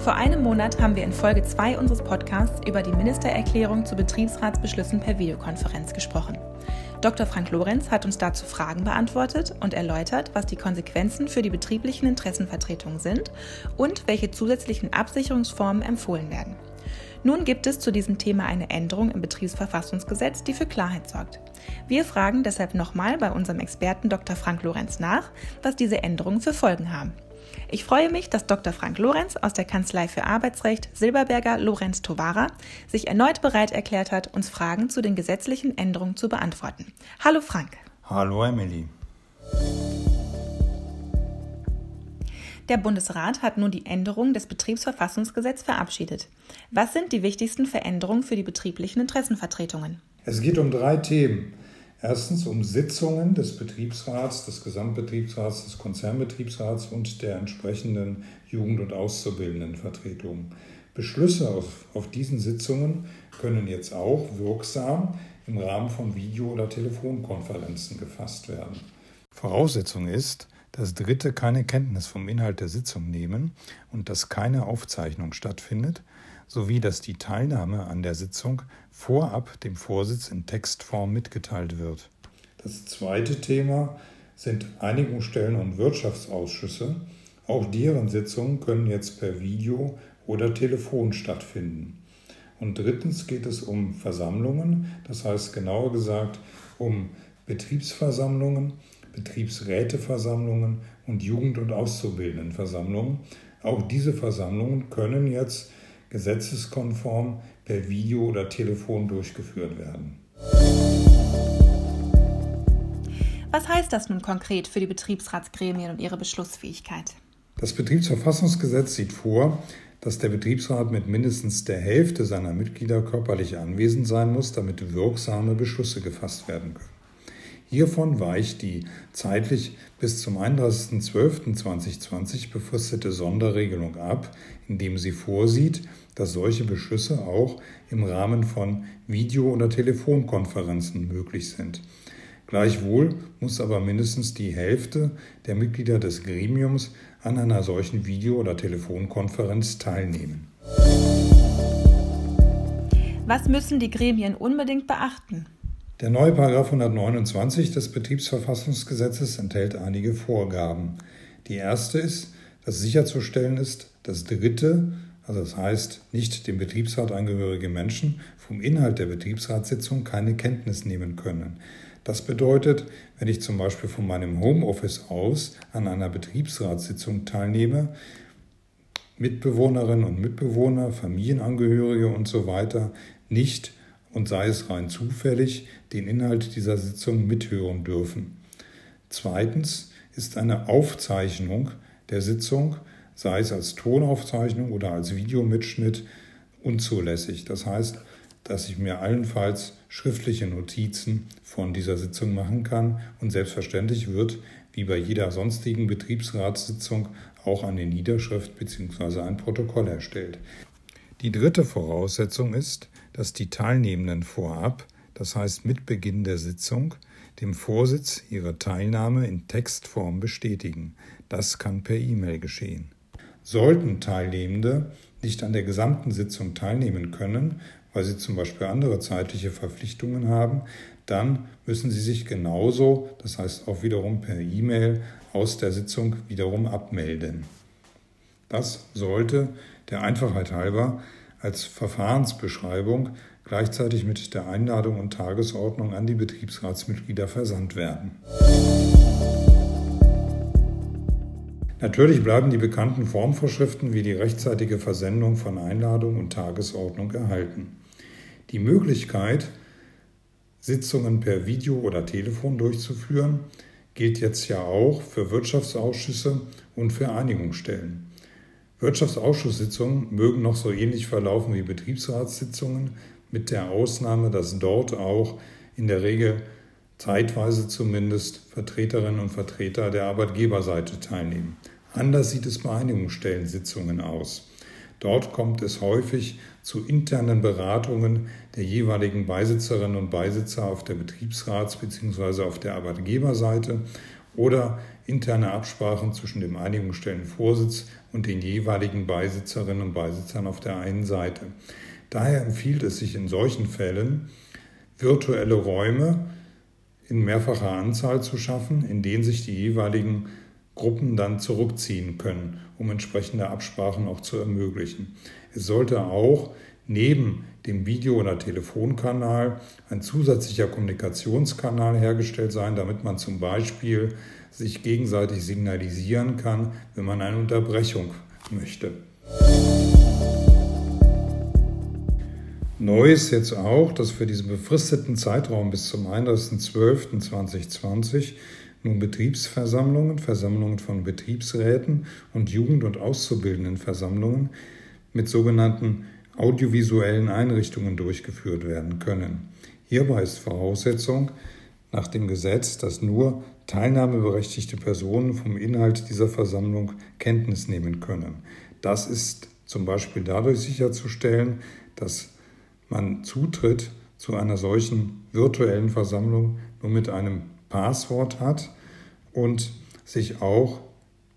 Vor einem Monat haben wir in Folge 2 unseres Podcasts über die Ministererklärung zu Betriebsratsbeschlüssen per Videokonferenz gesprochen. Dr. Frank Lorenz hat uns dazu Fragen beantwortet und erläutert, was die Konsequenzen für die betrieblichen Interessenvertretungen sind und welche zusätzlichen Absicherungsformen empfohlen werden. Nun gibt es zu diesem Thema eine Änderung im Betriebsverfassungsgesetz, die für Klarheit sorgt. Wir fragen deshalb nochmal bei unserem Experten Dr. Frank Lorenz nach, was diese Änderungen für Folgen haben. Ich freue mich, dass Dr. Frank Lorenz aus der Kanzlei für Arbeitsrecht Silberberger Lorenz Tovara sich erneut bereit erklärt hat, uns Fragen zu den gesetzlichen Änderungen zu beantworten. Hallo Frank. Hallo Emily. Der Bundesrat hat nun die Änderung des Betriebsverfassungsgesetzes verabschiedet. Was sind die wichtigsten Veränderungen für die betrieblichen Interessenvertretungen? Es geht um drei Themen. Erstens um Sitzungen des Betriebsrats, des Gesamtbetriebsrats, des Konzernbetriebsrats und der entsprechenden Jugend- und Auszubildendenvertretungen. Beschlüsse auf, auf diesen Sitzungen können jetzt auch wirksam im Rahmen von Video- oder Telefonkonferenzen gefasst werden. Voraussetzung ist, dass Dritte keine Kenntnis vom Inhalt der Sitzung nehmen und dass keine Aufzeichnung stattfindet, sowie dass die Teilnahme an der Sitzung vorab dem Vorsitz in Textform mitgeteilt wird. Das zweite Thema sind Einigungsstellen und Wirtschaftsausschüsse. Auch deren Sitzungen können jetzt per Video oder Telefon stattfinden. Und drittens geht es um Versammlungen, das heißt genauer gesagt um Betriebsversammlungen, Betriebsräteversammlungen und Jugend- und Auszubildendenversammlungen. Auch diese Versammlungen können jetzt gesetzeskonform per Video oder Telefon durchgeführt werden. Was heißt das nun konkret für die Betriebsratsgremien und ihre Beschlussfähigkeit? Das Betriebsverfassungsgesetz sieht vor, dass der Betriebsrat mit mindestens der Hälfte seiner Mitglieder körperlich anwesend sein muss, damit wirksame Beschlüsse gefasst werden können. Hiervon weicht die zeitlich bis zum 31.12.2020 befristete Sonderregelung ab, indem sie vorsieht, dass solche Beschlüsse auch im Rahmen von Video- oder Telefonkonferenzen möglich sind. Gleichwohl muss aber mindestens die Hälfte der Mitglieder des Gremiums an einer solchen Video- oder Telefonkonferenz teilnehmen. Was müssen die Gremien unbedingt beachten? Der neue Paragraph 129 des Betriebsverfassungsgesetzes enthält einige Vorgaben. Die erste ist, dass sicherzustellen ist, dass Dritte, also das heißt nicht dem Betriebsrat angehörige Menschen, vom Inhalt der Betriebsratssitzung keine Kenntnis nehmen können. Das bedeutet, wenn ich zum Beispiel von meinem Homeoffice aus an einer Betriebsratssitzung teilnehme, Mitbewohnerinnen und Mitbewohner, Familienangehörige und so weiter nicht und sei es rein zufällig den Inhalt dieser Sitzung mithören dürfen. Zweitens ist eine Aufzeichnung der Sitzung, sei es als Tonaufzeichnung oder als Videomitschnitt, unzulässig. Das heißt, dass ich mir allenfalls schriftliche Notizen von dieser Sitzung machen kann und selbstverständlich wird, wie bei jeder sonstigen Betriebsratssitzung, auch eine Niederschrift bzw. ein Protokoll erstellt. Die dritte Voraussetzung ist, dass die Teilnehmenden vorab, das heißt mit Beginn der Sitzung, dem Vorsitz ihre Teilnahme in Textform bestätigen. Das kann per E-Mail geschehen. Sollten Teilnehmende nicht an der gesamten Sitzung teilnehmen können, weil sie zum Beispiel andere zeitliche Verpflichtungen haben, dann müssen sie sich genauso, das heißt auch wiederum per E-Mail, aus der Sitzung wiederum abmelden. Das sollte der Einfachheit halber als Verfahrensbeschreibung gleichzeitig mit der Einladung und Tagesordnung an die Betriebsratsmitglieder versandt werden. Natürlich bleiben die bekannten Formvorschriften wie die rechtzeitige Versendung von Einladung und Tagesordnung erhalten. Die Möglichkeit, Sitzungen per Video oder Telefon durchzuführen, gilt jetzt ja auch für Wirtschaftsausschüsse und für Einigungsstellen. Wirtschaftsausschusssitzungen mögen noch so ähnlich verlaufen wie Betriebsratssitzungen, mit der Ausnahme, dass dort auch in der Regel zeitweise zumindest Vertreterinnen und Vertreter der Arbeitgeberseite teilnehmen. Anders sieht es bei Einigungsstellensitzungen aus. Dort kommt es häufig zu internen Beratungen der jeweiligen Beisitzerinnen und Beisitzer auf der Betriebsrats- bzw. auf der Arbeitgeberseite oder interne Absprachen zwischen dem Einigungsstellenvorsitz und den jeweiligen Beisitzerinnen und Beisitzern auf der einen Seite. Daher empfiehlt es sich in solchen Fällen, virtuelle Räume in mehrfacher Anzahl zu schaffen, in denen sich die jeweiligen Gruppen dann zurückziehen können, um entsprechende Absprachen auch zu ermöglichen. Es sollte auch neben dem Video- oder Telefonkanal ein zusätzlicher Kommunikationskanal hergestellt sein, damit man zum Beispiel sich gegenseitig signalisieren kann, wenn man eine Unterbrechung möchte. Neu ist jetzt auch, dass für diesen befristeten Zeitraum bis zum 31.12.2020 nun Betriebsversammlungen, Versammlungen von Betriebsräten und Jugend- und Auszubildendenversammlungen mit sogenannten audiovisuellen Einrichtungen durchgeführt werden können. Hierbei ist Voraussetzung nach dem Gesetz, dass nur teilnahmeberechtigte Personen vom Inhalt dieser Versammlung Kenntnis nehmen können. Das ist zum Beispiel dadurch sicherzustellen, dass man Zutritt zu einer solchen virtuellen Versammlung nur mit einem Passwort hat und sich auch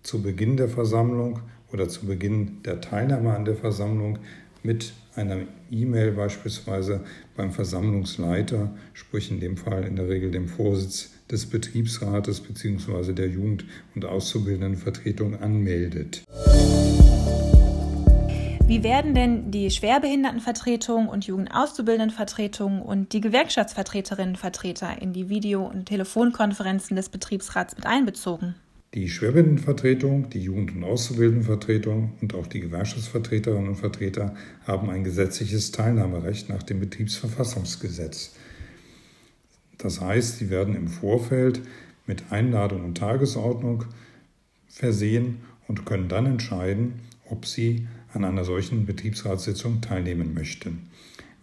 zu Beginn der Versammlung oder zu Beginn der Teilnahme an der Versammlung mit einer E-Mail beispielsweise beim Versammlungsleiter, sprich in dem Fall in der Regel dem Vorsitz des Betriebsrates bzw. der Jugend- und Auszubildendenvertretung anmeldet. Wie werden denn die Schwerbehindertenvertretung und Jugendauszubildendenvertretung und die Gewerkschaftsvertreterinnenvertreter in die Video- und Telefonkonferenzen des Betriebsrats mit einbezogen? Die Schwerbehindertenvertretung, die Jugend- und Auszubildendenvertretung und auch die Gewerkschaftsvertreterinnen und Vertreter haben ein gesetzliches Teilnahmerecht nach dem Betriebsverfassungsgesetz. Das heißt, sie werden im Vorfeld mit Einladung und Tagesordnung versehen und können dann entscheiden, ob sie an einer solchen Betriebsratssitzung teilnehmen möchten.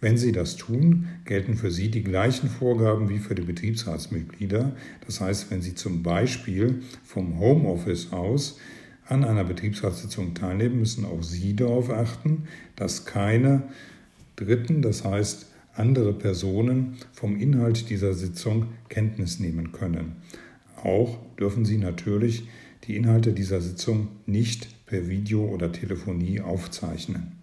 Wenn Sie das tun, gelten für Sie die gleichen Vorgaben wie für die Betriebsratsmitglieder. Das heißt, wenn Sie zum Beispiel vom Homeoffice aus an einer Betriebsratssitzung teilnehmen, müssen auch Sie darauf achten, dass keine Dritten, das heißt andere Personen, vom Inhalt dieser Sitzung Kenntnis nehmen können. Auch dürfen Sie natürlich die Inhalte dieser Sitzung nicht per Video oder Telefonie aufzeichnen.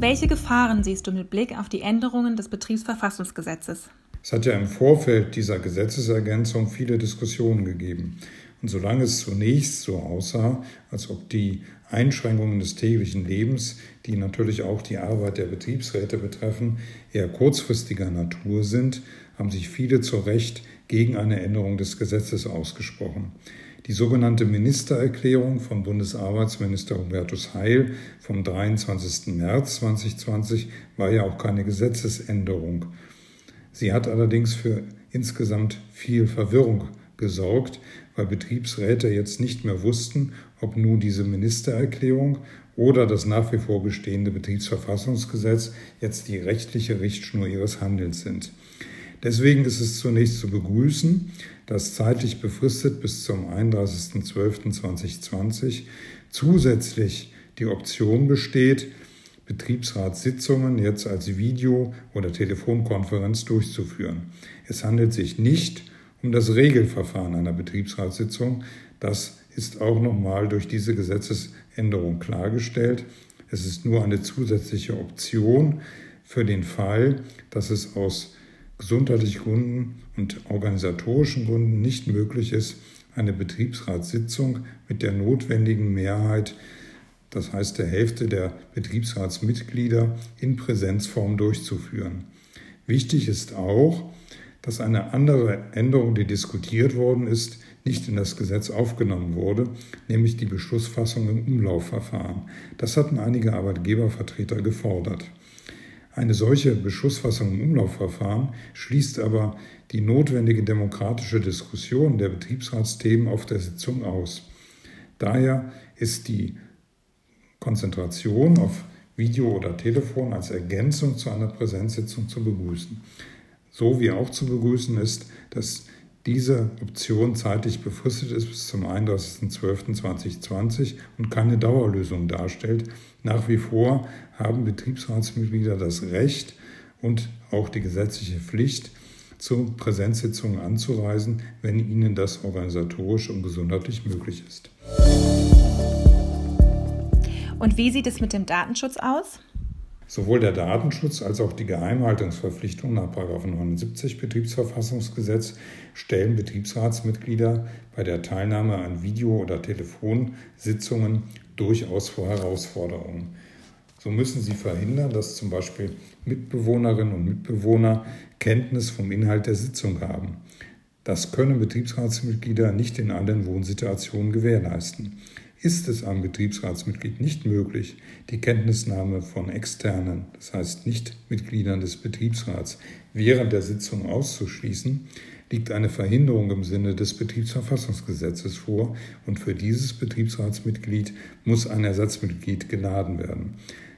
Welche Gefahren siehst du mit Blick auf die Änderungen des Betriebsverfassungsgesetzes? Es hat ja im Vorfeld dieser Gesetzesergänzung viele Diskussionen gegeben. Und solange es zunächst so aussah, als ob die Einschränkungen des täglichen Lebens, die natürlich auch die Arbeit der Betriebsräte betreffen, eher kurzfristiger Natur sind, haben sich viele zu Recht gegen eine Änderung des Gesetzes ausgesprochen. Die sogenannte Ministererklärung von Bundesarbeitsminister Hubertus Heil vom 23. März 2020 war ja auch keine Gesetzesänderung. Sie hat allerdings für insgesamt viel Verwirrung gesorgt, weil Betriebsräte jetzt nicht mehr wussten, ob nun diese Ministererklärung oder das nach wie vor bestehende Betriebsverfassungsgesetz jetzt die rechtliche Richtschnur ihres Handelns sind. Deswegen ist es zunächst zu begrüßen, dass zeitlich befristet bis zum 31.12.2020 zusätzlich die Option besteht, Betriebsratssitzungen jetzt als Video- oder Telefonkonferenz durchzuführen. Es handelt sich nicht um das Regelverfahren einer Betriebsratssitzung. Das ist auch nochmal durch diese Gesetzesänderung klargestellt. Es ist nur eine zusätzliche Option für den Fall, dass es aus gesundheitlichen Gründen und organisatorischen Gründen nicht möglich ist, eine Betriebsratssitzung mit der notwendigen Mehrheit, das heißt der Hälfte der Betriebsratsmitglieder, in Präsenzform durchzuführen. Wichtig ist auch, dass eine andere Änderung, die diskutiert worden ist, nicht in das Gesetz aufgenommen wurde, nämlich die Beschlussfassung im Umlaufverfahren. Das hatten einige Arbeitgebervertreter gefordert. Eine solche Beschlussfassung im Umlaufverfahren schließt aber die notwendige demokratische Diskussion der Betriebsratsthemen auf der Sitzung aus. Daher ist die Konzentration auf Video oder Telefon als Ergänzung zu einer Präsenzsitzung zu begrüßen. So wie auch zu begrüßen ist, dass diese Option zeitlich befristet ist bis zum 31.12.2020 und keine Dauerlösung darstellt. Nach wie vor haben Betriebsratsmitglieder das Recht und auch die gesetzliche Pflicht, zu Präsenzsitzungen anzureisen, wenn ihnen das organisatorisch und gesundheitlich möglich ist. Und wie sieht es mit dem Datenschutz aus? Sowohl der Datenschutz als auch die Geheimhaltungsverpflichtung nach 79 Betriebsverfassungsgesetz stellen Betriebsratsmitglieder bei der Teilnahme an Video- oder Telefonsitzungen durchaus vor Herausforderungen. So müssen sie verhindern, dass zum Beispiel Mitbewohnerinnen und Mitbewohner Kenntnis vom Inhalt der Sitzung haben. Das können Betriebsratsmitglieder nicht in allen Wohnsituationen gewährleisten. Ist es einem Betriebsratsmitglied nicht möglich, die Kenntnisnahme von externen, das heißt nicht Mitgliedern des Betriebsrats, während der Sitzung auszuschließen, liegt eine Verhinderung im Sinne des Betriebsverfassungsgesetzes vor und für dieses Betriebsratsmitglied muss ein Ersatzmitglied geladen werden.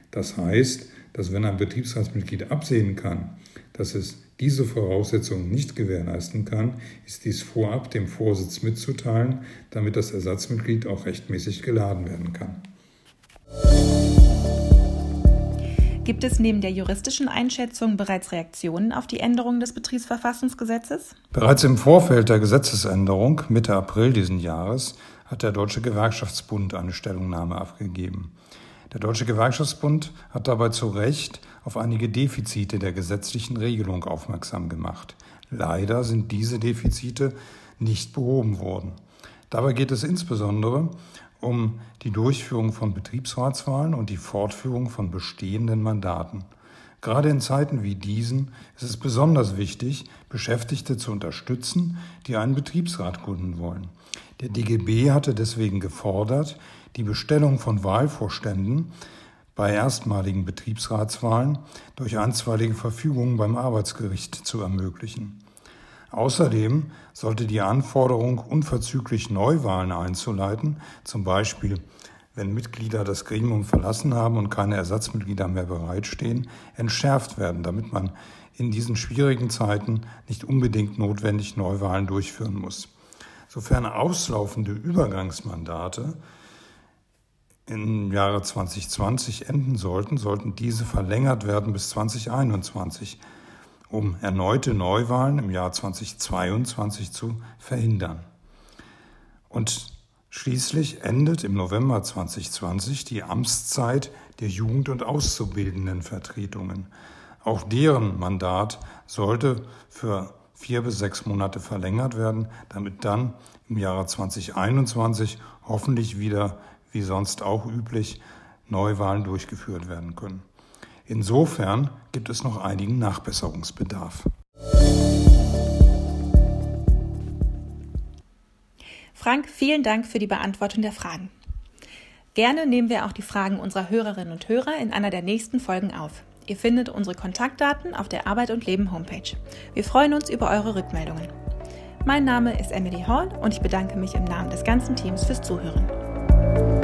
Das heißt, dass wenn ein Betriebsratsmitglied absehen kann, dass es diese Voraussetzungen nicht gewährleisten kann, ist dies vorab dem Vorsitz mitzuteilen, damit das Ersatzmitglied auch rechtmäßig geladen werden kann. Gibt es neben der juristischen Einschätzung bereits Reaktionen auf die Änderung des Betriebsverfassungsgesetzes? Bereits im Vorfeld der Gesetzesänderung Mitte April diesen Jahres hat der Deutsche Gewerkschaftsbund eine Stellungnahme abgegeben. Der Deutsche Gewerkschaftsbund hat dabei zu Recht auf einige Defizite der gesetzlichen Regelung aufmerksam gemacht. Leider sind diese Defizite nicht behoben worden. Dabei geht es insbesondere um die Durchführung von Betriebsratswahlen und die Fortführung von bestehenden Mandaten. Gerade in Zeiten wie diesen ist es besonders wichtig, Beschäftigte zu unterstützen, die einen Betriebsrat gründen wollen. Der DGB hatte deswegen gefordert, die Bestellung von Wahlvorständen bei erstmaligen Betriebsratswahlen durch einstweilige Verfügungen beim Arbeitsgericht zu ermöglichen. Außerdem sollte die Anforderung, unverzüglich Neuwahlen einzuleiten, zum Beispiel wenn Mitglieder das Gremium verlassen haben und keine Ersatzmitglieder mehr bereitstehen, entschärft werden, damit man in diesen schwierigen Zeiten nicht unbedingt notwendig Neuwahlen durchführen muss. Sofern auslaufende Übergangsmandate im Jahre 2020 enden sollten, sollten diese verlängert werden bis 2021, um erneute Neuwahlen im Jahr 2022 zu verhindern. Und schließlich endet im November 2020 die Amtszeit der Jugend- und Auszubildendenvertretungen. Auch deren Mandat sollte für vier bis sechs Monate verlängert werden, damit dann im Jahre 2021 hoffentlich wieder wie sonst auch üblich, Neuwahlen durchgeführt werden können. Insofern gibt es noch einigen Nachbesserungsbedarf. Frank, vielen Dank für die Beantwortung der Fragen. Gerne nehmen wir auch die Fragen unserer Hörerinnen und Hörer in einer der nächsten Folgen auf. Ihr findet unsere Kontaktdaten auf der Arbeit und Leben Homepage. Wir freuen uns über eure Rückmeldungen. Mein Name ist Emily Hall und ich bedanke mich im Namen des ganzen Teams fürs Zuhören.